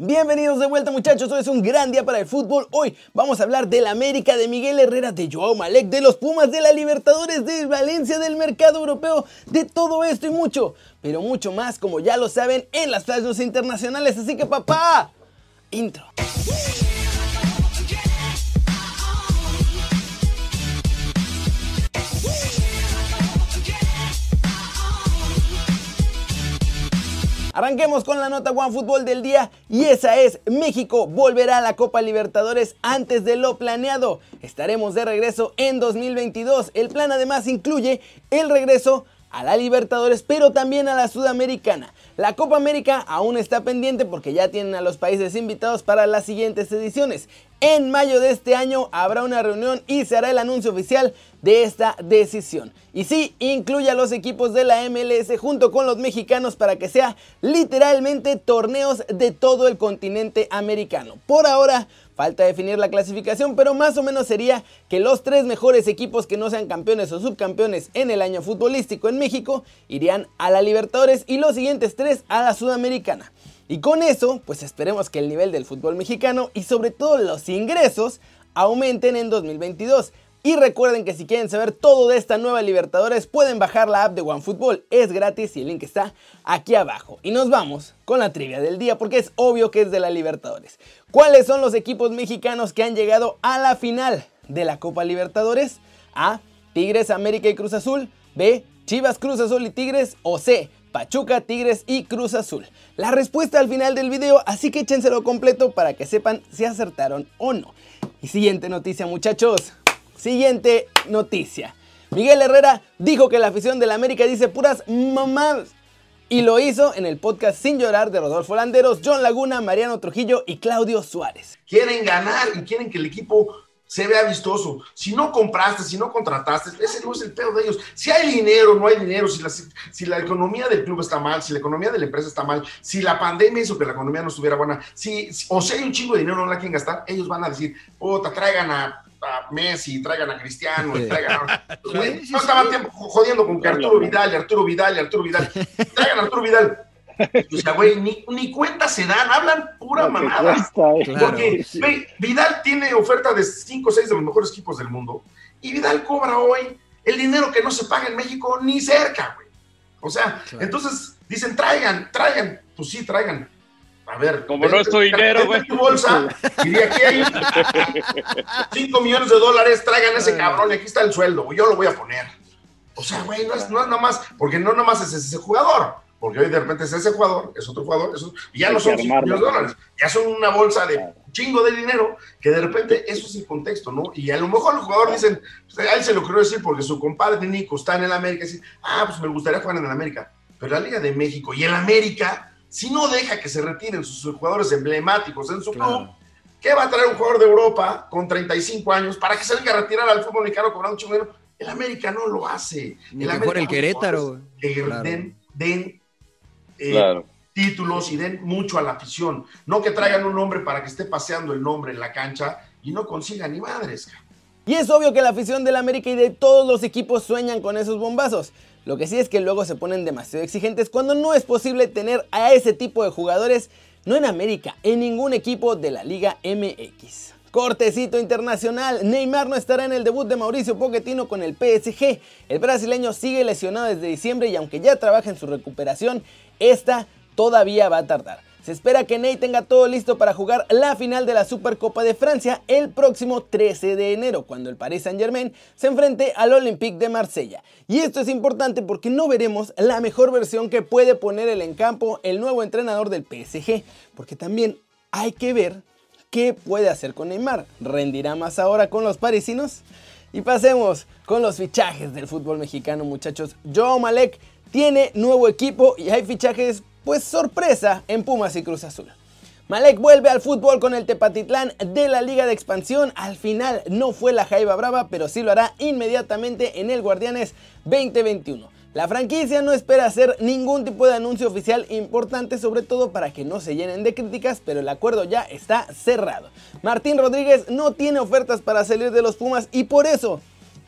Bienvenidos de vuelta muchachos, hoy es un gran día para el fútbol. Hoy vamos a hablar del América, de Miguel Herrera, de Joao Malek, de los Pumas, de la Libertadores, de Valencia, del mercado europeo, de todo esto y mucho, pero mucho más como ya lo saben en las playas internacionales. Así que papá, intro. Arranquemos con la nota One Fútbol del día y esa es México volverá a la Copa Libertadores antes de lo planeado. Estaremos de regreso en 2022. El plan además incluye el regreso a la Libertadores, pero también a la Sudamericana. La Copa América aún está pendiente porque ya tienen a los países invitados para las siguientes ediciones. En mayo de este año habrá una reunión y se hará el anuncio oficial de esta decisión. Y sí, incluye a los equipos de la MLS junto con los mexicanos para que sea literalmente torneos de todo el continente americano. Por ahora, Falta definir la clasificación, pero más o menos sería que los tres mejores equipos que no sean campeones o subcampeones en el año futbolístico en México irían a la Libertadores y los siguientes tres a la Sudamericana. Y con eso, pues esperemos que el nivel del fútbol mexicano y sobre todo los ingresos aumenten en 2022. Y recuerden que si quieren saber todo de esta nueva Libertadores pueden bajar la app de OneFootball, es gratis y el link está aquí abajo. Y nos vamos con la trivia del día porque es obvio que es de la Libertadores. ¿Cuáles son los equipos mexicanos que han llegado a la final de la Copa Libertadores? A. Tigres, América y Cruz Azul. B. Chivas, Cruz Azul y Tigres. O C. Pachuca, Tigres y Cruz Azul. La respuesta al final del video, así que échenselo completo para que sepan si acertaron o no. Y siguiente noticia muchachos. Siguiente noticia. Miguel Herrera dijo que la afición de la América dice puras mamás. Y lo hizo en el podcast Sin Llorar de Rodolfo Landeros, John Laguna, Mariano Trujillo y Claudio Suárez. Quieren ganar y quieren que el equipo se vea vistoso. Si no compraste, si no contrataste, ese no es el pedo de ellos. Si hay dinero, no hay dinero, si la, si la economía del club está mal, si la economía de la empresa está mal, si la pandemia hizo que la economía no estuviera buena, si, o si hay un chingo de dinero, no la quieren gastar, ellos van a decir, puta, traigan a a Messi, traigan a Cristiano, traigan a... No estaba tiempo jodiendo con que Arturo Vidal, Arturo Vidal, Arturo Vidal. Traigan a Arturo Vidal. O sea, güey, ni, ni cuenta se dan, hablan pura mamada. Eh. Porque Vidal tiene oferta de 5 o 6 de los mejores equipos del mundo. Y Vidal cobra hoy el dinero que no se paga en México ni cerca, güey. O sea, entonces dicen, traigan, traigan. Pues sí, traigan a ver, como no es tu dinero, güey. tu bolsa y de aquí hay 5 millones de dólares, traigan ese cabrón y aquí está el sueldo, yo lo voy a poner. O sea, güey, no es, no es nomás, porque no nomás es ese jugador, porque hoy de repente es ese jugador, es otro jugador, y ya no son 5 millones de dólares, ya son una bolsa de chingo de dinero, que de repente eso es el contexto, ¿no? Y a lo mejor el jugador dicen, pues, a él se lo quiero decir porque su compadre Nico está en el América, y dice, ah, pues me gustaría jugar en el América, pero la Liga de México y el América si no deja que se retiren sus jugadores emblemáticos en su club, ¿qué va a traer un jugador de Europa con 35 años para que se venga a retirar al fútbol mexicano cobrando un chingo El América no lo hace. el mejor el Querétaro. Den, eh, títulos y den mucho a la afición. No que traigan un nombre para que esté paseando el nombre en la cancha y no consigan ni madres. Y es obvio que la afición del América y de todos los equipos sueñan con esos bombazos. Lo que sí es que luego se ponen demasiado exigentes cuando no es posible tener a ese tipo de jugadores, no en América, en ningún equipo de la Liga MX. Cortecito internacional, Neymar no estará en el debut de Mauricio Pochettino con el PSG. El brasileño sigue lesionado desde diciembre y aunque ya trabaja en su recuperación, esta todavía va a tardar. Se espera que Ney tenga todo listo para jugar la final de la Supercopa de Francia el próximo 13 de enero, cuando el Paris Saint Germain se enfrente al Olympique de Marsella. Y esto es importante porque no veremos la mejor versión que puede poner en campo el nuevo entrenador del PSG, porque también hay que ver qué puede hacer con Neymar. ¿Rendirá más ahora con los parisinos? Y pasemos con los fichajes del fútbol mexicano, muchachos. Joao Malek tiene nuevo equipo y hay fichajes pues sorpresa en Pumas y Cruz Azul. Malek vuelve al fútbol con el Tepatitlán de la Liga de Expansión. Al final no fue la Jaiba Brava, pero sí lo hará inmediatamente en el Guardianes 2021. La franquicia no espera hacer ningún tipo de anuncio oficial importante, sobre todo para que no se llenen de críticas, pero el acuerdo ya está cerrado. Martín Rodríguez no tiene ofertas para salir de los Pumas y por eso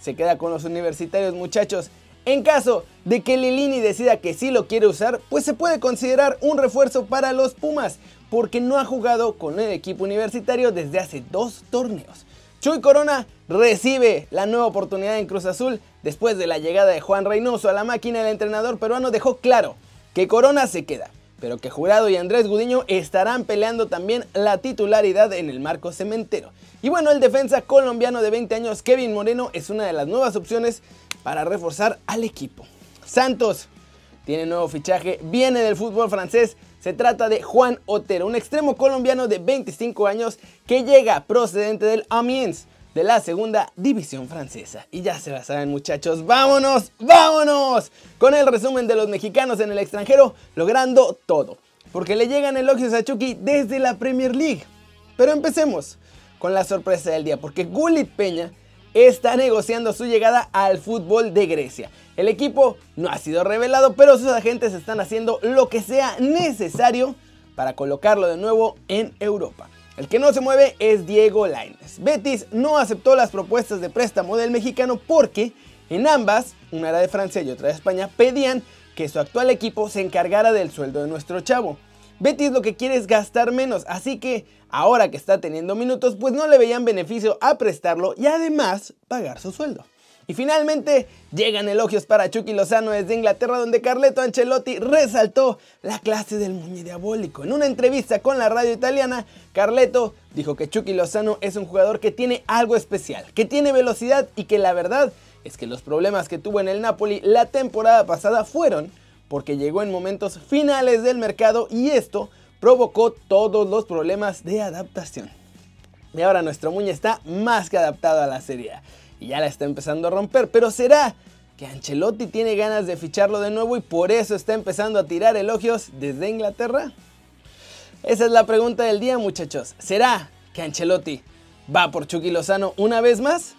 se queda con los universitarios muchachos. En caso de que Lilini decida que sí lo quiere usar, pues se puede considerar un refuerzo para los Pumas, porque no ha jugado con el equipo universitario desde hace dos torneos. Chuy Corona recibe la nueva oportunidad en Cruz Azul después de la llegada de Juan Reynoso a la máquina. El entrenador peruano dejó claro que Corona se queda, pero que Jurado y Andrés Gudiño estarán peleando también la titularidad en el marco cementero. Y bueno, el defensa colombiano de 20 años, Kevin Moreno, es una de las nuevas opciones para reforzar al equipo. Santos tiene nuevo fichaje, viene del fútbol francés. Se trata de Juan Otero, un extremo colombiano de 25 años que llega procedente del Amiens de la segunda división francesa. Y ya se la saben muchachos, vámonos, vámonos con el resumen de los mexicanos en el extranjero logrando todo. Porque le llegan elogios a Chucky desde la Premier League. Pero empecemos con la sorpresa del día, porque Gulit Peña está negociando su llegada al fútbol de Grecia. El equipo no ha sido revelado, pero sus agentes están haciendo lo que sea necesario para colocarlo de nuevo en Europa. El que no se mueve es Diego Lainez. Betis no aceptó las propuestas de préstamo del mexicano porque en ambas, una era de Francia y otra de España, pedían que su actual equipo se encargara del sueldo de nuestro chavo. Betis lo que quiere es gastar menos, así que ahora que está teniendo minutos, pues no le veían beneficio a prestarlo y además pagar su sueldo. Y finalmente llegan elogios para Chucky Lozano desde Inglaterra donde Carleto Ancelotti resaltó la clase del muñe diabólico. En una entrevista con la radio italiana, Carleto dijo que Chucky Lozano es un jugador que tiene algo especial, que tiene velocidad y que la verdad es que los problemas que tuvo en el Napoli la temporada pasada fueron porque llegó en momentos finales del mercado y esto provocó todos los problemas de adaptación. Y ahora nuestro Muñe está más que adaptado a la Serie y ya la está empezando a romper, pero ¿será que Ancelotti tiene ganas de ficharlo de nuevo y por eso está empezando a tirar elogios desde Inglaterra? Esa es la pregunta del día, muchachos. ¿Será que Ancelotti va por Chucky Lozano una vez más?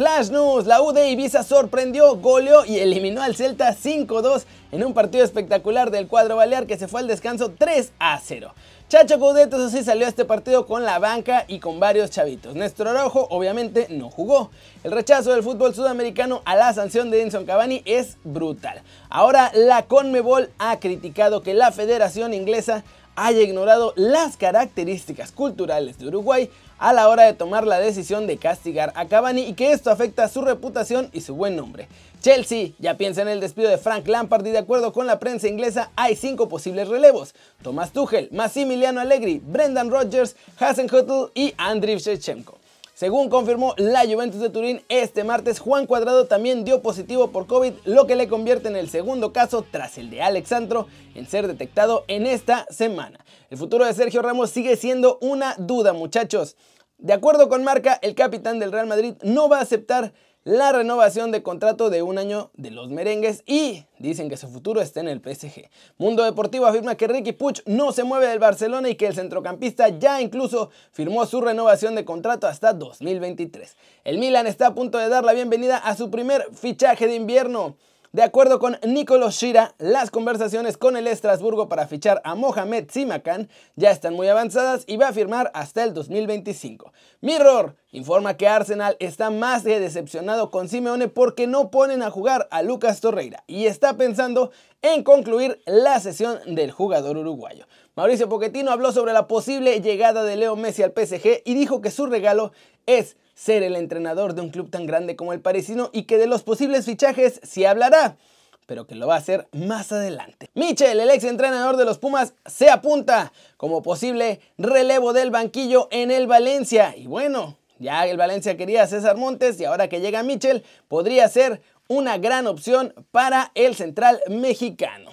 Flash News, la U de Ibiza sorprendió, goleó y eliminó al Celta 5-2 en un partido espectacular del cuadro balear que se fue al descanso 3 0. Chacho Coudet, eso sí, salió a este partido con la banca y con varios chavitos. Néstor Araujo, obviamente, no jugó. El rechazo del fútbol sudamericano a la sanción de Edinson Cavani es brutal. Ahora, la Conmebol ha criticado que la Federación Inglesa haya ignorado las características culturales de Uruguay a la hora de tomar la decisión de castigar a Cavani y que esto afecta su reputación y su buen nombre. Chelsea ya piensa en el despido de Frank Lampard y de acuerdo con la prensa inglesa hay cinco posibles relevos. Thomas Tuchel, Massimiliano Allegri, Brendan Rodgers, Hasan Huttel y Andriy Shevchenko. Según confirmó la Juventus de Turín este martes, Juan Cuadrado también dio positivo por COVID, lo que le convierte en el segundo caso tras el de Alexandro en ser detectado en esta semana. El futuro de Sergio Ramos sigue siendo una duda, muchachos. De acuerdo con Marca, el capitán del Real Madrid no va a aceptar la renovación de contrato de un año de los merengues y dicen que su futuro está en el PSG. Mundo Deportivo afirma que Ricky Puch no se mueve del Barcelona y que el centrocampista ya incluso firmó su renovación de contrato hasta 2023. El Milan está a punto de dar la bienvenida a su primer fichaje de invierno. De acuerdo con Nicolás Shira, las conversaciones con el Estrasburgo para fichar a Mohamed Simakan ya están muy avanzadas y va a firmar hasta el 2025. Mirror informa que Arsenal está más de decepcionado con Simeone porque no ponen a jugar a Lucas Torreira y está pensando en concluir la sesión del jugador uruguayo. Mauricio Pochettino habló sobre la posible llegada de Leo Messi al PSG y dijo que su regalo es ser el entrenador de un club tan grande como el parisino y que de los posibles fichajes se hablará, pero que lo va a hacer más adelante. Michel, el ex entrenador de los Pumas, se apunta como posible relevo del banquillo en el Valencia. Y bueno, ya el Valencia quería a César Montes y ahora que llega Michel, podría ser una gran opción para el central mexicano.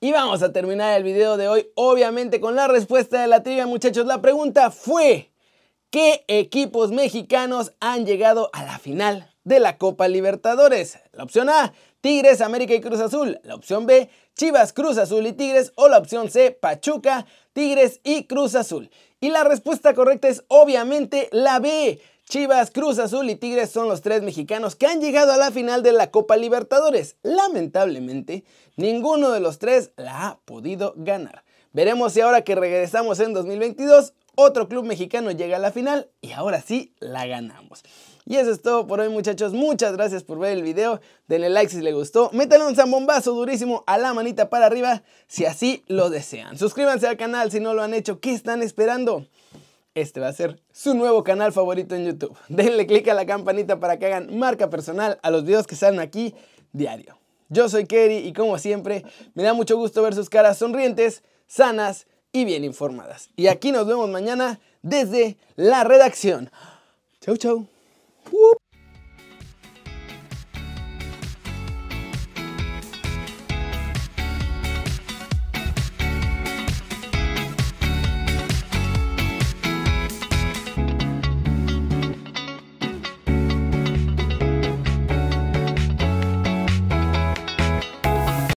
Y vamos a terminar el video de hoy, obviamente, con la respuesta de la trivia, muchachos. La pregunta fue, ¿Qué equipos mexicanos han llegado a la final de la Copa Libertadores? La opción A, Tigres, América y Cruz Azul. La opción B, Chivas, Cruz Azul y Tigres. O la opción C, Pachuca, Tigres y Cruz Azul. Y la respuesta correcta es obviamente la B. Chivas, Cruz Azul y Tigres son los tres mexicanos que han llegado a la final de la Copa Libertadores. Lamentablemente, ninguno de los tres la ha podido ganar. Veremos si ahora que regresamos en 2022 otro club mexicano llega a la final y ahora sí la ganamos. Y eso es todo por hoy muchachos, muchas gracias por ver el video, denle like si les gustó, métanle un zambombazo durísimo a la manita para arriba si así lo desean. Suscríbanse al canal si no lo han hecho, ¿qué están esperando? Este va a ser su nuevo canal favorito en YouTube. Denle click a la campanita para que hagan marca personal a los videos que salen aquí diario. Yo soy Kerry y como siempre me da mucho gusto ver sus caras sonrientes, sanas y bien informadas. Y aquí nos vemos mañana desde la redacción. Chau chau.